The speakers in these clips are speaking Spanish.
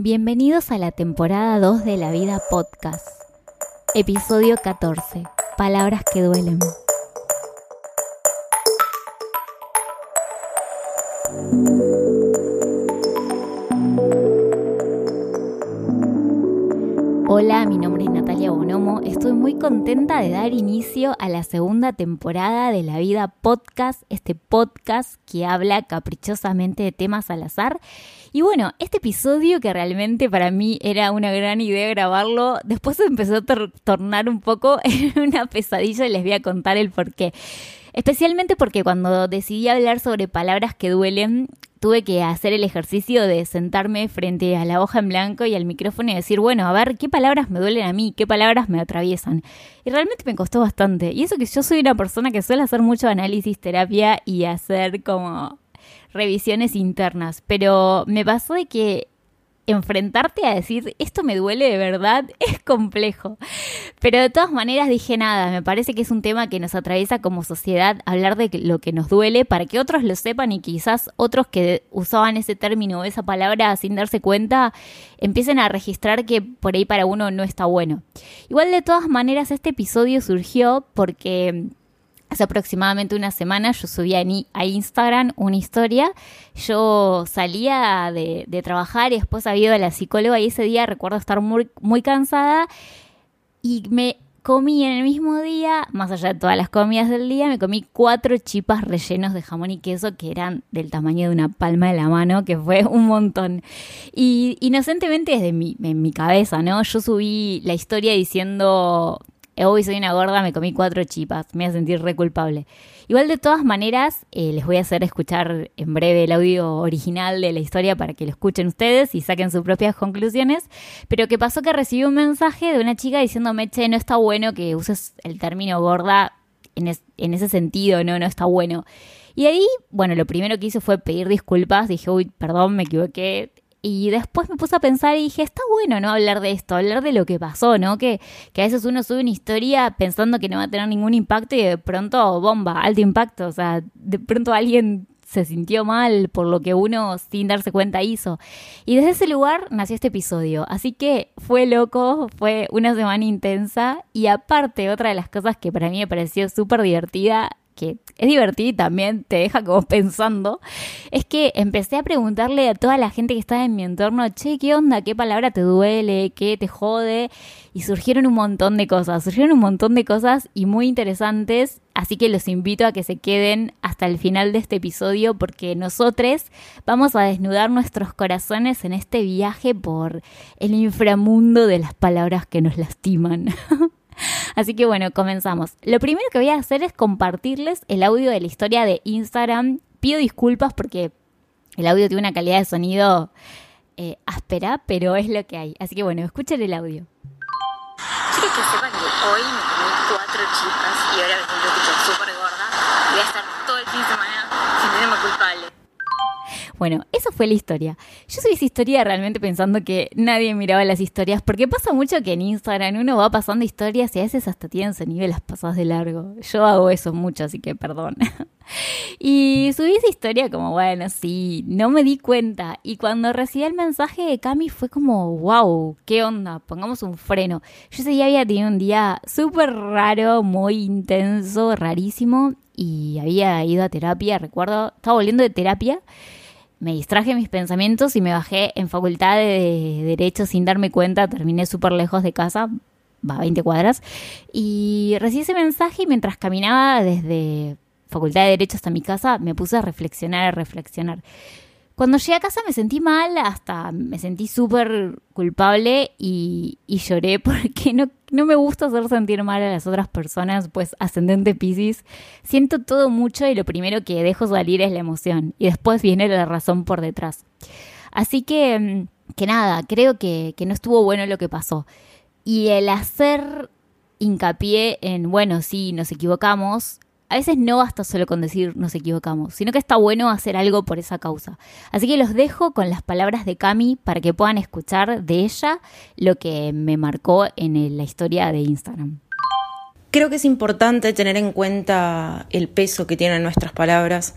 Bienvenidos a la temporada 2 de La Vida Podcast, episodio 14, Palabras que duelen. Hola, Estoy muy contenta de dar inicio a la segunda temporada de La Vida Podcast, este podcast que habla caprichosamente de temas al azar. Y bueno, este episodio que realmente para mí era una gran idea grabarlo, después empezó a tornar un poco en una pesadilla y les voy a contar el por qué. Especialmente porque cuando decidí hablar sobre palabras que duelen, tuve que hacer el ejercicio de sentarme frente a la hoja en blanco y al micrófono y decir, bueno, a ver, ¿qué palabras me duelen a mí? ¿Qué palabras me atraviesan? Y realmente me costó bastante. Y eso que yo soy una persona que suele hacer mucho análisis, terapia y hacer como revisiones internas. Pero me pasó de que enfrentarte a decir esto me duele de verdad es complejo. Pero de todas maneras dije nada, me parece que es un tema que nos atraviesa como sociedad hablar de lo que nos duele para que otros lo sepan y quizás otros que usaban ese término o esa palabra sin darse cuenta empiecen a registrar que por ahí para uno no está bueno. Igual de todas maneras este episodio surgió porque Hace aproximadamente una semana yo subía a Instagram una historia. Yo salía de, trabajar y después había ido a la psicóloga y ese día recuerdo estar muy, muy cansada y me comí en el mismo día, más allá de todas las comidas del día, me comí cuatro chipas rellenos de jamón y queso que eran del tamaño de una palma de la mano, que fue un montón. Y inocentemente desde en mi cabeza, ¿no? Yo subí la historia diciendo hoy soy una gorda, me comí cuatro chipas, me voy a sentir re culpable. Igual de todas maneras, eh, les voy a hacer escuchar en breve el audio original de la historia para que lo escuchen ustedes y saquen sus propias conclusiones. Pero que pasó que recibí un mensaje de una chica diciéndome, che, no está bueno que uses el término gorda en, en ese sentido, no, no está bueno. Y ahí, bueno, lo primero que hice fue pedir disculpas, dije, uy, perdón, me equivoqué, y después me puse a pensar y dije, está bueno, ¿no? Hablar de esto, hablar de lo que pasó, ¿no? Que, que a veces uno sube una historia pensando que no va a tener ningún impacto y de pronto, bomba, alto impacto. O sea, de pronto alguien se sintió mal por lo que uno sin darse cuenta hizo. Y desde ese lugar nació este episodio. Así que fue loco, fue una semana intensa y aparte otra de las cosas que para mí me pareció súper divertida que es divertido y también te deja como pensando, es que empecé a preguntarle a toda la gente que estaba en mi entorno, che, ¿qué onda? ¿Qué palabra te duele? ¿Qué te jode? Y surgieron un montón de cosas, surgieron un montón de cosas y muy interesantes, así que los invito a que se queden hasta el final de este episodio porque nosotros vamos a desnudar nuestros corazones en este viaje por el inframundo de las palabras que nos lastiman. Así que bueno, comenzamos. Lo primero que voy a hacer es compartirles el audio de la historia de Instagram. Pido disculpas porque el audio tiene una calidad de sonido eh, áspera, pero es lo que hay. Así que bueno, escuchen el audio. Quiero que sepan que hoy me comí cuatro chipas y ahora me siento súper gorda. Voy a estar todo el fin de semana sintiéndome culpable. Bueno, esa fue la historia. Yo subí esa historia realmente pensando que nadie miraba las historias, porque pasa mucho que en Instagram uno va pasando historias y a veces hasta tienen sonido las pasadas de largo. Yo hago eso mucho, así que perdón. y subí esa historia como, bueno, sí, no me di cuenta. Y cuando recibí el mensaje de Cami fue como, wow, ¿qué onda? Pongamos un freno. Yo ese día había tenido un día súper raro, muy intenso, rarísimo. Y había ido a terapia, recuerdo, estaba volviendo de terapia me distraje mis pensamientos y me bajé en facultad de Derecho sin darme cuenta. Terminé súper lejos de casa, va a 20 cuadras. Y recibí ese mensaje y mientras caminaba desde facultad de Derecho hasta mi casa, me puse a reflexionar, a reflexionar. Cuando llegué a casa me sentí mal, hasta me sentí súper culpable y, lloré porque no, no me gusta hacer sentir mal a las otras personas, pues ascendente Pisces. Siento todo mucho y lo primero que dejo salir es la emoción y después viene la razón por detrás. Así que, mm, que nada, creo que, que no estuvo bueno lo que pasó. Y el hacer hincapié en, bueno, sí, nos equivocamos, a veces no basta solo con decir nos equivocamos, sino que está bueno hacer algo por esa causa. Así que los dejo con las palabras de Cami para que puedan escuchar de ella lo que me marcó en la historia de Instagram. Creo que es importante tener en cuenta el peso que tienen nuestras palabras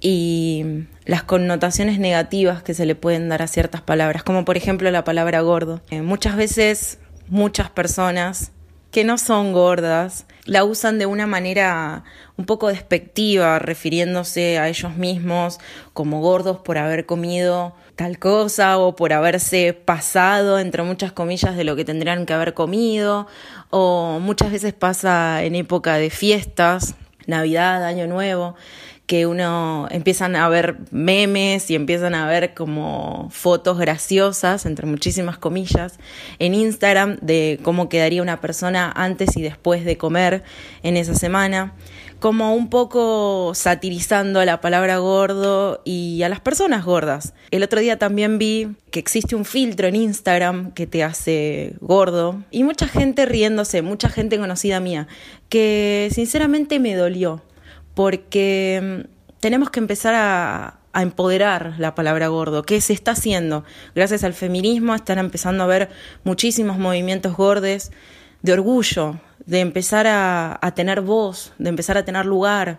y las connotaciones negativas que se le pueden dar a ciertas palabras, como por ejemplo la palabra gordo. Eh, muchas veces muchas personas que no son gordas la usan de una manera un poco despectiva, refiriéndose a ellos mismos como gordos por haber comido tal cosa o por haberse pasado, entre muchas comillas, de lo que tendrían que haber comido, o muchas veces pasa en época de fiestas, Navidad, Año Nuevo, que uno empiezan a ver memes y empiezan a ver como fotos graciosas, entre muchísimas comillas, en Instagram de cómo quedaría una persona antes y después de comer en esa semana, como un poco satirizando a la palabra gordo y a las personas gordas. El otro día también vi que existe un filtro en Instagram que te hace gordo y mucha gente riéndose, mucha gente conocida mía, que sinceramente me dolió porque mm, tenemos que empezar a, empoderar la palabra gordo, que se está haciendo. Gracias al feminismo están empezando a haber muchísimos movimientos gordes de orgullo, de empezar a, tener voz, de empezar a tener lugar.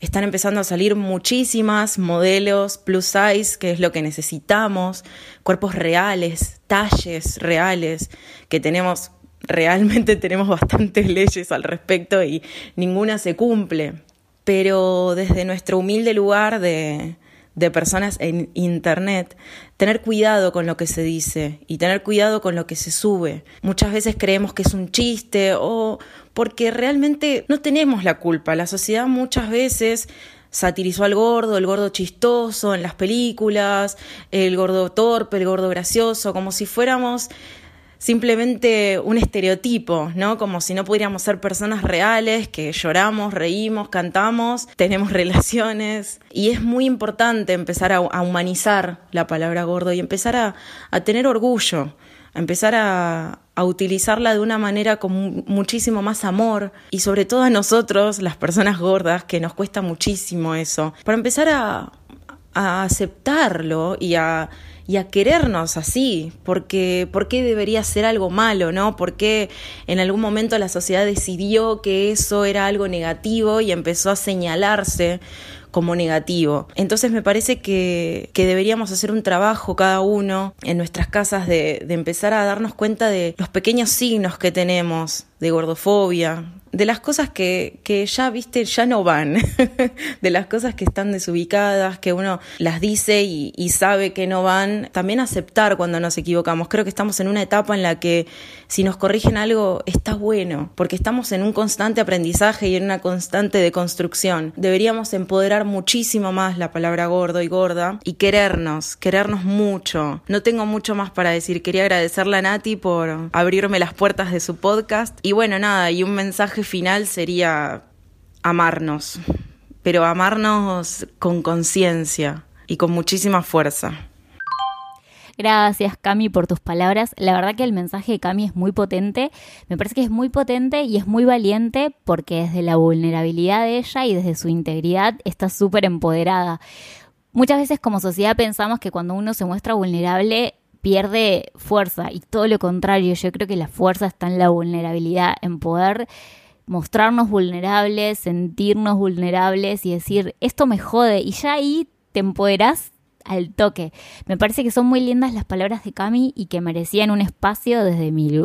Están empezando a salir muchísimas modelos plus size, que es lo que necesitamos, cuerpos reales, talles reales, que tenemos, realmente tenemos bastantes leyes al respecto y ninguna se cumple pero desde nuestro humilde lugar de, de personas en Internet, tener cuidado con lo que se dice y tener cuidado con lo que se sube. Muchas veces creemos que es un chiste o porque realmente no tenemos la culpa. La sociedad muchas veces satirizó al gordo, el gordo chistoso en las películas, el gordo torpe, el gordo gracioso, como si fuéramos simplemente un estereotipo, ¿no? Como si no pudiéramos ser personas reales, que lloramos, reímos, cantamos, tenemos relaciones. Y es muy importante empezar a, humanizar la palabra gordo y empezar a, tener orgullo, a empezar a, utilizarla de una manera con muchísimo más amor y sobre todo a nosotros, las personas gordas, que nos cuesta muchísimo eso, para empezar a, a aceptarlo y a y a querernos así, porque ¿por qué debería ser algo malo, no? ¿Por qué en algún momento la sociedad decidió que eso era algo negativo y empezó a señalarse como negativo. Entonces me parece que, deberíamos hacer un trabajo cada uno en nuestras casas de, de empezar a darnos cuenta de los pequeños signos que tenemos de gordofobia, de las cosas que, que ya, viste, ya no van, de las cosas que están desubicadas, que uno las dice y, sabe que no van, también aceptar cuando nos equivocamos. Creo que estamos en una etapa en la que si nos corrigen algo está bueno, porque estamos en un constante aprendizaje y en una constante deconstrucción. Deberíamos empoderar muchísimo más la palabra gordo y gorda y querernos, querernos mucho. No tengo mucho más para decir. Quería agradecerle a Nati por abrirme las puertas de su podcast. Y bueno, nada, y un mensaje final sería amarnos, pero amarnos con conciencia y con muchísima fuerza. Gracias, Cami, por tus palabras. La verdad que el mensaje de Cami es muy potente. Me parece que es muy potente y es muy valiente porque desde la vulnerabilidad de ella y desde su integridad está súper empoderada. Muchas veces como sociedad pensamos que cuando uno se muestra vulnerable pierde fuerza y todo lo contrario, yo creo que la fuerza está en la vulnerabilidad, en poder mostrarnos vulnerables, sentirnos vulnerables y decir, esto me jode. Y ya ahí te empoderás al toque. Me parece que son muy lindas las palabras de Cami y que merecían un espacio desde mi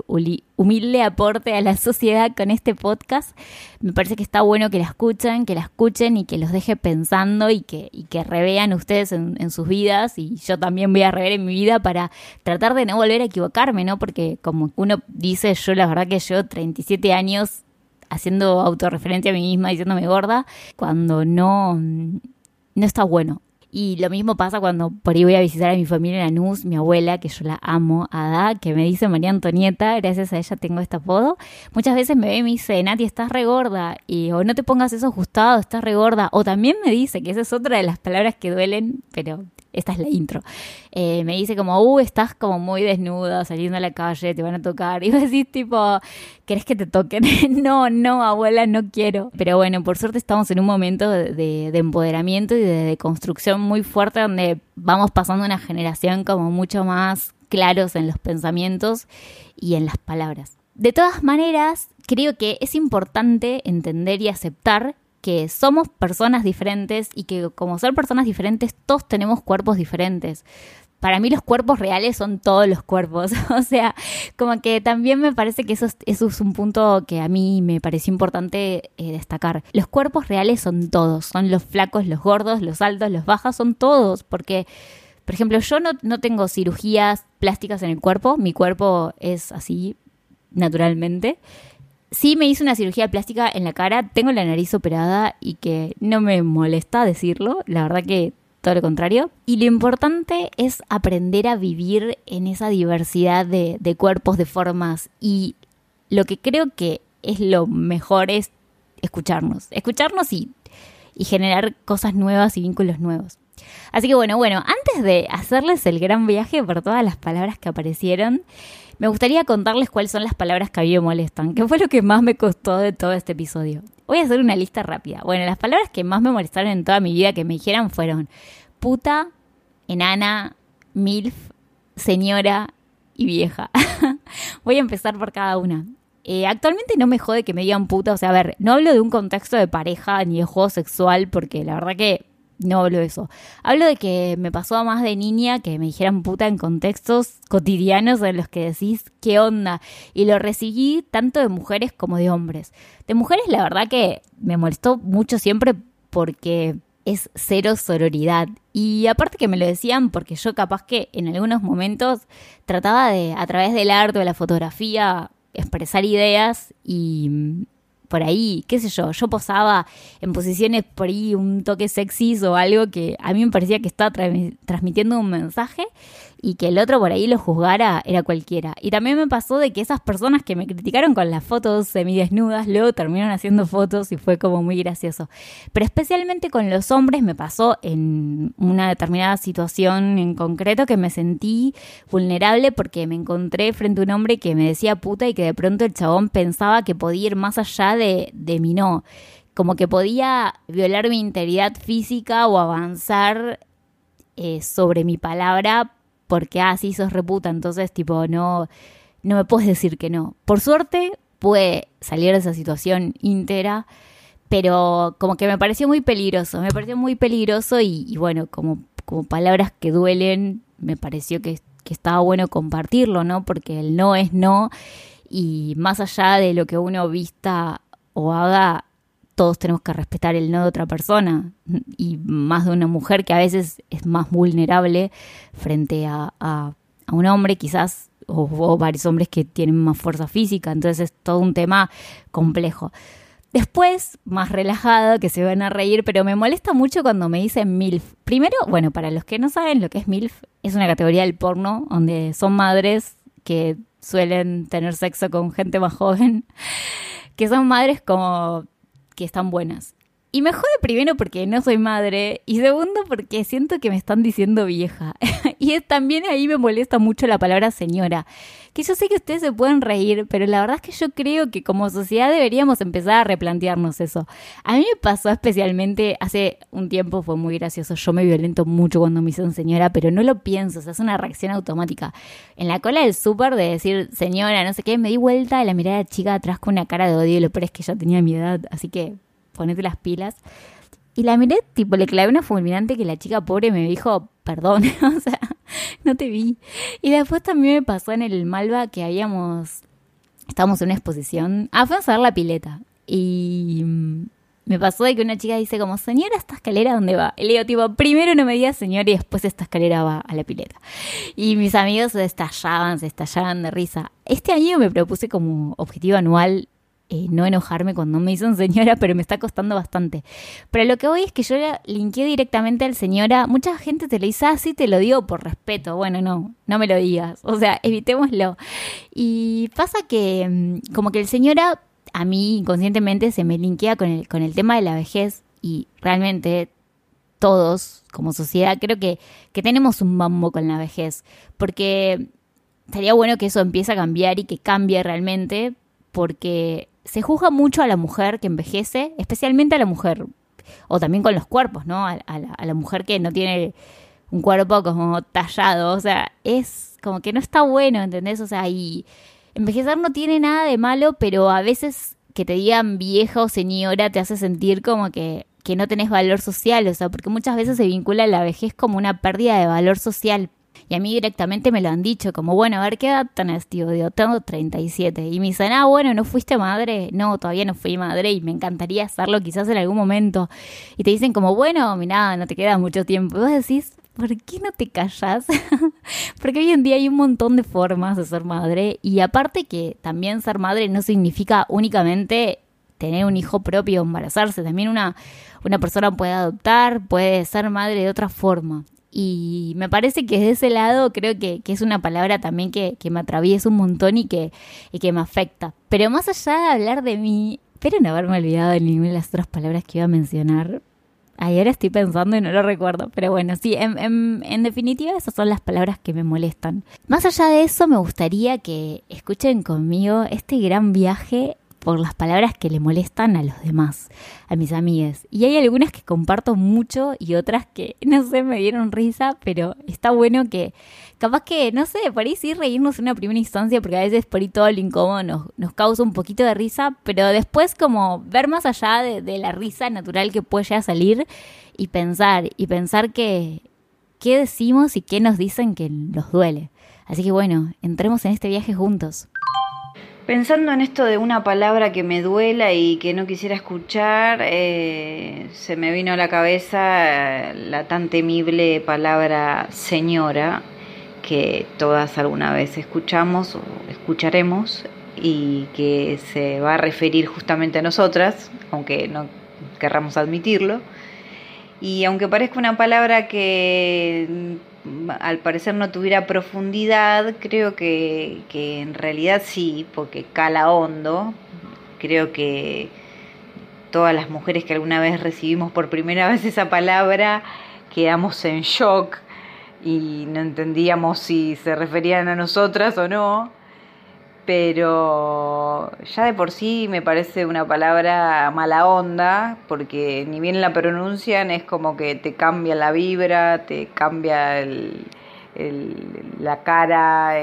humilde aporte a la sociedad con este podcast. Me parece que está bueno que la escuchen, que la escuchen y que los deje pensando y que, y que revean ustedes en, en sus vidas y yo también voy a rever en mi vida para tratar de no volver a equivocarme, ¿no? Porque como uno dice, yo la verdad que yo 37 años haciendo autorreferencia a mí misma, diciéndome gorda, cuando no, no está bueno. Y lo mismo pasa cuando por ahí voy a visitar a mi familia en Anús, mi abuela, que yo la amo, Ada, que me dice María Antonieta, gracias a ella tengo este apodo. Muchas veces me ve y me dice, Nati, estás regorda, y o no te pongas eso ajustado, estás regorda. O también me dice, que esa es otra de las palabras que duelen, pero esta es la intro. Eh, me dice como, uh, estás como muy desnuda, saliendo a la calle, te van a tocar. Y vos decís tipo, ¿querés que te toquen? no, no, abuela, no quiero. Pero bueno, por suerte estamos en un momento de, de empoderamiento y de, construcción muy fuerte donde vamos pasando una generación como mucho más claros en los pensamientos y en las palabras. De todas maneras, creo que es importante entender y aceptar que somos personas diferentes y que como ser personas diferentes todos tenemos cuerpos diferentes para mí los cuerpos reales son todos los cuerpos. o sea, como que también me parece que eso es, un punto que a mí me pareció importante eh, destacar. Los cuerpos reales son todos, son los flacos, los gordos, los altos, los bajos, son todos, porque... Por ejemplo, yo no, no tengo cirugías plásticas en el cuerpo, mi cuerpo es así naturalmente. Sí me hice una cirugía plástica en la cara, tengo la nariz operada y que no me molesta decirlo, la verdad que todo lo contrario. Y lo importante es aprender a vivir en esa diversidad de, cuerpos, de formas. Y lo que creo que es lo mejor es escucharnos. Escucharnos y, y generar cosas nuevas y vínculos nuevos. Así que bueno, bueno, antes de hacerles el gran viaje por todas las palabras que aparecieron, me gustaría contarles cuáles son las palabras que a mí me molestan, que fue lo que más me costó de todo este episodio. Voy a hacer una lista rápida. Bueno, las palabras que más me molestaron en toda mi vida que me dijeran fueron puta, enana, milf, señora y vieja. Voy a empezar por cada una. Eh, actualmente no me jode que me digan puta, o sea, a ver, no hablo de un contexto de pareja ni de juego sexual, porque la verdad que no hablo de eso. Hablo de que me pasó más de niña que me dijeran puta en contextos cotidianos en los que decís qué onda. Y lo recibí tanto de mujeres como de hombres. De mujeres la verdad que me molestó mucho siempre porque es cero sororidad. Y aparte que me lo decían porque yo capaz que en algunos momentos trataba de, a través del arte o de la fotografía, expresar ideas y por ahí, qué sé yo, yo posaba en posiciones por ahí un toque sexy o algo que a mí me parecía que estaba transmitiendo un mensaje y que el otro por ahí lo juzgara era cualquiera. Y también me pasó de que esas personas que me criticaron con las fotos semidesnudas luego terminaron haciendo fotos y fue como muy gracioso. Pero especialmente con los hombres me pasó en una determinada situación en concreto que me sentí vulnerable porque me encontré frente a un hombre que me decía puta y que de pronto el chabón pensaba que podía ir más allá de, de mi no. Como que podía violar mi integridad física o avanzar eh, sobre mi palabra porque, ah, sí, sos reputa, entonces, tipo, no, no me puedes decir que no. Por suerte, pude salir de esa situación íntegra, pero como que me pareció muy peligroso, me pareció muy peligroso y, bueno, como, como palabras que duelen, me pareció que, que estaba bueno compartirlo, ¿no? Porque el no es no y más allá de lo que uno vista o haga, todos tenemos que respetar el no de otra persona y más de una mujer que a veces es más vulnerable frente a, a, un hombre quizás o, varios hombres que tienen más fuerza física, entonces es todo un tema complejo. Después, más relajado, que se van a reír, pero me molesta mucho cuando me dicen MILF. Primero, bueno, para los que no saben lo que es MILF, es una categoría del porno donde son madres que suelen tener sexo con gente más joven, que son madres como que están buenas. Y me jode primero porque no soy madre y segundo porque siento que me están diciendo vieja. y también ahí me molesta mucho la palabra señora. Que yo sé que ustedes se pueden reír, pero la verdad es que yo creo que como sociedad deberíamos empezar a replantearnos eso. A mí me pasó especialmente hace un tiempo, fue muy gracioso. Yo me violento mucho cuando me dicen señora, pero no lo pienso, o sea, es una reacción automática. En la cola del súper de decir señora, no sé qué, me di vuelta y la mirada chica atrás con una cara de odio y lo peor es que ya tenía mi edad, así que ponete las pilas. Y la miré, tipo, le clavé una fulminante que la chica pobre me dijo, perdón, o sea, no te vi. Y después también me pasó en el Malva que habíamos, estábamos en una exposición, ah, fuimos a ver la pileta. Y me pasó de que una chica dice como, señora, ¿esta escalera dónde va? Y le digo, tipo, primero no me digas señor y después esta escalera va a la pileta. Y mis amigos se estallaban, se estallaban de risa. Este año me propuse como objetivo anual no enojarme cuando me dicen señora, pero me está costando bastante. Pero lo que voy es que yo le linké directamente al señora. Mucha gente te lo dice así, ah, te lo digo por respeto. Bueno, no, no me lo digas. O sea, evitémoslo. Y pasa que mm, como que el señora a mí inconscientemente se me linkea con el, con el tema de la vejez y realmente todos como sociedad creo que, que tenemos un mambo con la vejez. Porque estaría bueno que eso empiece a cambiar y que cambie realmente porque se juzga mucho a la mujer que envejece, especialmente a la mujer, o también con los cuerpos, ¿no? A, la, mujer que no tiene un cuerpo como tallado, o sea, es como que no está bueno, ¿entendés? O sea, y envejecer no tiene nada de malo, pero a veces que te digan vieja o señora te hace sentir como que, que no tenés valor social, o sea, porque muchas veces se vincula la vejez como una pérdida de valor social. Y a mí directamente me lo han dicho, como, bueno, a ver, ¿qué edad tenés, tío? Tengo 37. Y me dicen, ah, bueno, ¿no fuiste madre? No, todavía no fui madre y me encantaría hacerlo quizás en algún momento. Y te dicen como, bueno, mira, no te queda mucho tiempo. Y vos decís, ¿por qué no te callas? Porque hoy en día hay un montón de formas de ser madre y aparte que también ser madre no significa únicamente tener un hijo propio embarazarse, también una, una persona puede adoptar, puede ser madre de otra forma. Y me parece que de ese lado creo que, es una palabra también que, me atraviesa un montón y que, y que me afecta. Pero más allá de hablar de mí, espero no haberme olvidado de ninguna de las otras palabras que iba a mencionar, Ay, ahora estoy pensando y no lo recuerdo. Pero bueno, sí, en, en, definitiva esas son las palabras que me molestan. Más allá de eso, me gustaría que escuchen conmigo este gran viaje por las palabras que le molestan a los demás, a mis amigas. Y hay algunas que comparto mucho y otras que, no sé, me dieron risa, pero está bueno que, capaz que, no sé, por ahí sí reírnos en una primera instancia, porque a veces por ahí todo lo incómodo nos, nos causa un poquito de risa, pero después como ver más allá de, de la risa natural que puede ya salir y pensar, y pensar que, qué decimos y qué nos dicen que nos duele. Así que bueno, entremos en este viaje juntos. Pensando en esto de una palabra que me duela y que no quisiera escuchar, eh, se me vino a la cabeza eh, la tan temible palabra señora que todas alguna vez escuchamos o escucharemos y que se va a referir justamente a nosotras, aunque no querramos admitirlo. Y aunque parezca una palabra que al parecer no tuviera profundidad, creo que, en realidad sí, porque cala hondo. Creo que todas las mujeres que alguna vez recibimos por primera vez esa palabra quedamos en shock y no entendíamos si se referían a nosotras o no pero ya de por sí me parece una palabra mala onda, porque ni bien la pronuncian es como que te cambia la vibra, te cambia el, la cara,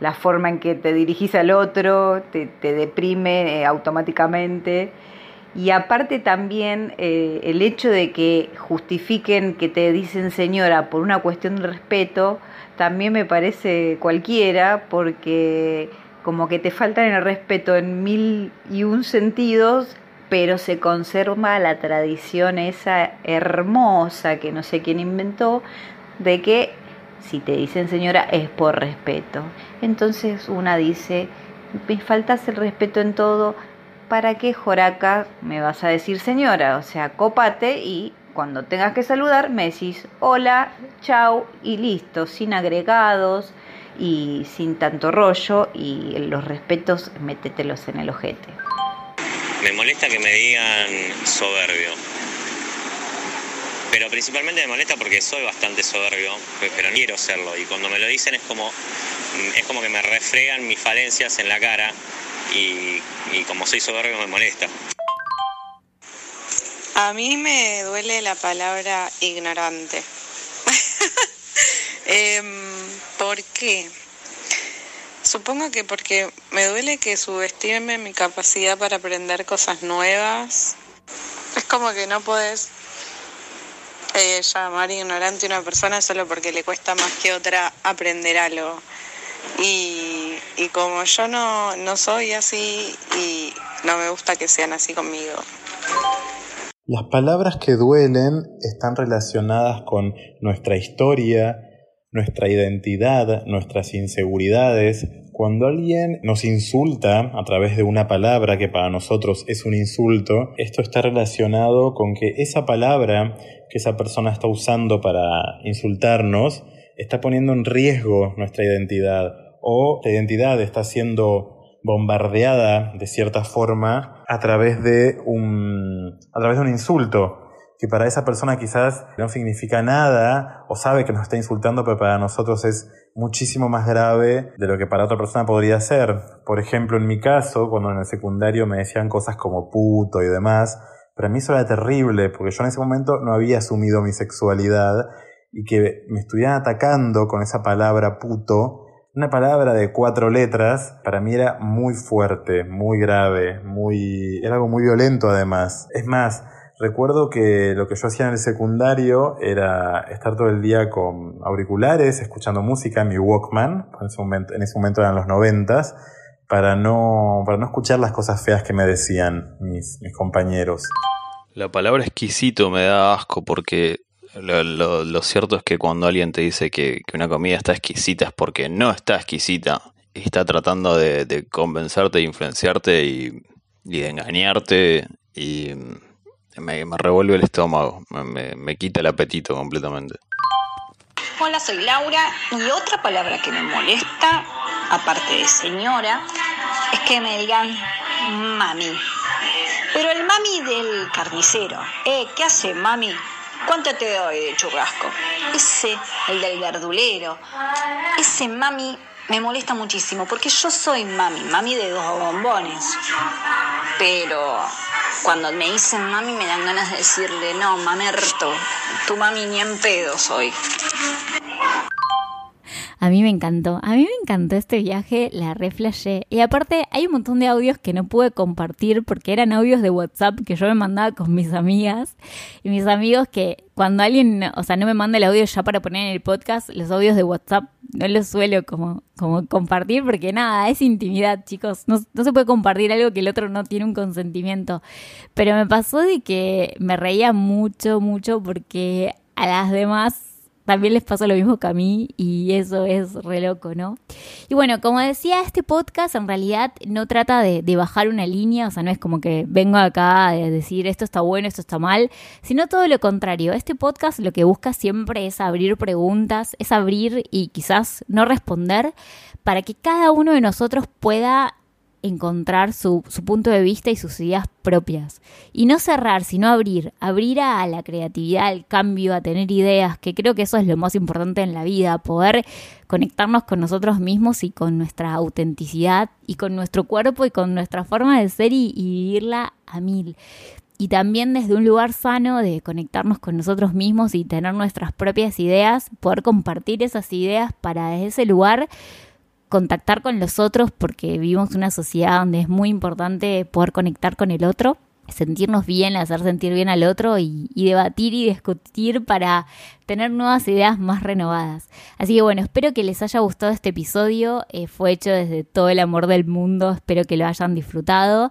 la forma en que te dirigís al otro, te, te deprime eh, automáticamente. Y aparte también eh, el hecho de que justifiquen que te dicen señora por una cuestión de respeto, también me parece cualquiera porque como que te faltan el respeto en mil y un sentidos, pero se conserva la tradición esa hermosa que no sé quién inventó de que si te dicen señora es por respeto. Entonces una dice, me faltas el respeto en todo, ¿para qué Joraca me vas a decir señora? O sea, cópate y cuando tengas que saludar me decís hola, chau y listo, sin agregados y sin tanto rollo y los respetos métetelos en el ojete. Me molesta que me digan soberbio. Pero principalmente me molesta porque soy bastante soberbio, pero no quiero serlo. Y cuando me lo dicen es como, es como que me refregan mis falencias en la cara y como soy soberbio me molesta. A mí me duele la palabra ignorante. Em, ¿Por qué? Supongo que porque me duele que subestime mi capacidad para aprender cosas nuevas. Es como que no puedes eh, llamar ignorante a una persona solo porque le cuesta más que otra aprender algo. Y, y como yo no, no soy así y no me gusta que sean así conmigo. Las palabras que duelen están relacionadas con nuestra historia, nuestra identidad, nuestras inseguridades. Cuando alguien nos insulta a través de una palabra que para nosotros es un insulto, esto está relacionado con que esa palabra que esa persona está usando para insultarnos está poniendo en riesgo nuestra identidad o la identidad está siendo bombardeada de cierta forma a través de un, a través de un insulto que para esa persona quizás no significa nada o sabe que nos está insultando, pero para nosotros es muchísimo más grave de lo que para otra persona podría ser. Por ejemplo, en mi caso, cuando en el secundario me decían cosas como puto y demás, para mí eso era terrible, porque yo en ese momento no había asumido mi sexualidad y que me estuvieran atacando con esa palabra puto una palabra de cuatro letras para mí era muy fuerte, muy grave, muy era algo muy violento además. Es más, recuerdo que lo que yo hacía en el secundario era estar todo el día con auriculares, escuchando música en mi Walkman, en ese momento, en ese momento eran los noventas, para no, para no escuchar las cosas feas que me decían mis, mis compañeros. La palabra exquisito me da asco porque lo, cierto es que cuando alguien te dice que, una comida está exquisita es porque no está exquisita está tratando de, convencerte, de influenciarte y, de engañarte y me, revuelve el estómago, me, me quita el apetito completamente. Hola, soy Laura y otra palabra que me molesta, aparte de señora, es que me digan mami. Pero el mami del carnicero, eh, ¿qué hace mami? ¿Cuánto te doy de churrasco? Ese, el del verdulero, ese mami me molesta muchísimo porque yo soy mami, mami de dos bombones. Pero cuando me dicen mami me dan ganas de decirle, no, mamerto, tu mami ni en pedo soy. A mí me encantó, a mí me encantó este viaje, la reflashé. Y aparte hay un montón de audios que no pude compartir porque eran audios de WhatsApp que yo me mandaba con mis amigas. Y mis amigos que cuando alguien, o sea, no me manda el audio ya para poner en el podcast, los audios de WhatsApp no los suelo como, como compartir porque nada, es intimidad, chicos. No, no se puede compartir algo que el otro no tiene un consentimiento. Pero me pasó de que me reía mucho, mucho porque a las demás también les pasa lo mismo que a mí y eso es re loco, ¿no? Y bueno, como decía, este podcast en realidad no trata de, bajar una línea, o sea, no es como que vengo acá a decir esto está bueno, esto está mal, sino todo lo contrario. Este podcast lo que busca siempre es abrir preguntas, es abrir y quizás no responder para que cada uno de nosotros pueda encontrar su, su, punto de vista y sus ideas propias. Y no cerrar, sino abrir, abrir a la creatividad, al cambio, a tener ideas, que creo que eso es lo más importante en la vida, poder conectarnos con nosotros mismos y con nuestra autenticidad y con nuestro cuerpo y con nuestra forma de ser y, y vivirla a mil. Y también desde un lugar sano de conectarnos con nosotros mismos y tener nuestras propias ideas, poder compartir esas ideas para desde ese lugar contactar con los otros porque vivimos una sociedad donde es muy importante poder conectar con el otro, sentirnos bien, hacer sentir bien al otro y, debatir y discutir para tener nuevas ideas más renovadas. Así que bueno, espero que les haya gustado este episodio, eh, fue hecho desde todo el amor del mundo, espero que lo hayan disfrutado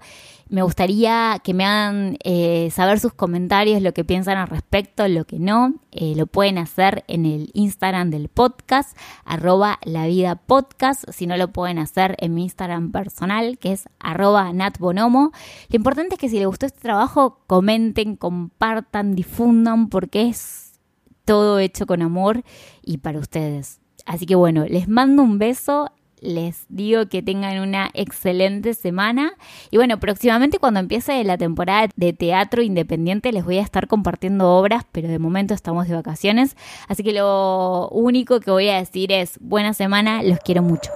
me gustaría que me hagan eh, saber sus comentarios, lo que piensan al respecto, lo que no. Eh, lo pueden hacer en el Instagram del podcast, arroba la vida podcast. Si no lo pueden hacer en mi Instagram personal, que es arroba natbonomo. Lo importante es que si les gustó este trabajo, comenten, compartan, difundan, porque es todo hecho con amor y para ustedes. Así que bueno, les mando un beso les digo que tengan una excelente semana. Y bueno, próximamente cuando empiece la temporada de teatro independiente les voy a estar compartiendo obras, pero de momento estamos de vacaciones. Así que lo único que voy a decir es buena semana, los quiero mucho.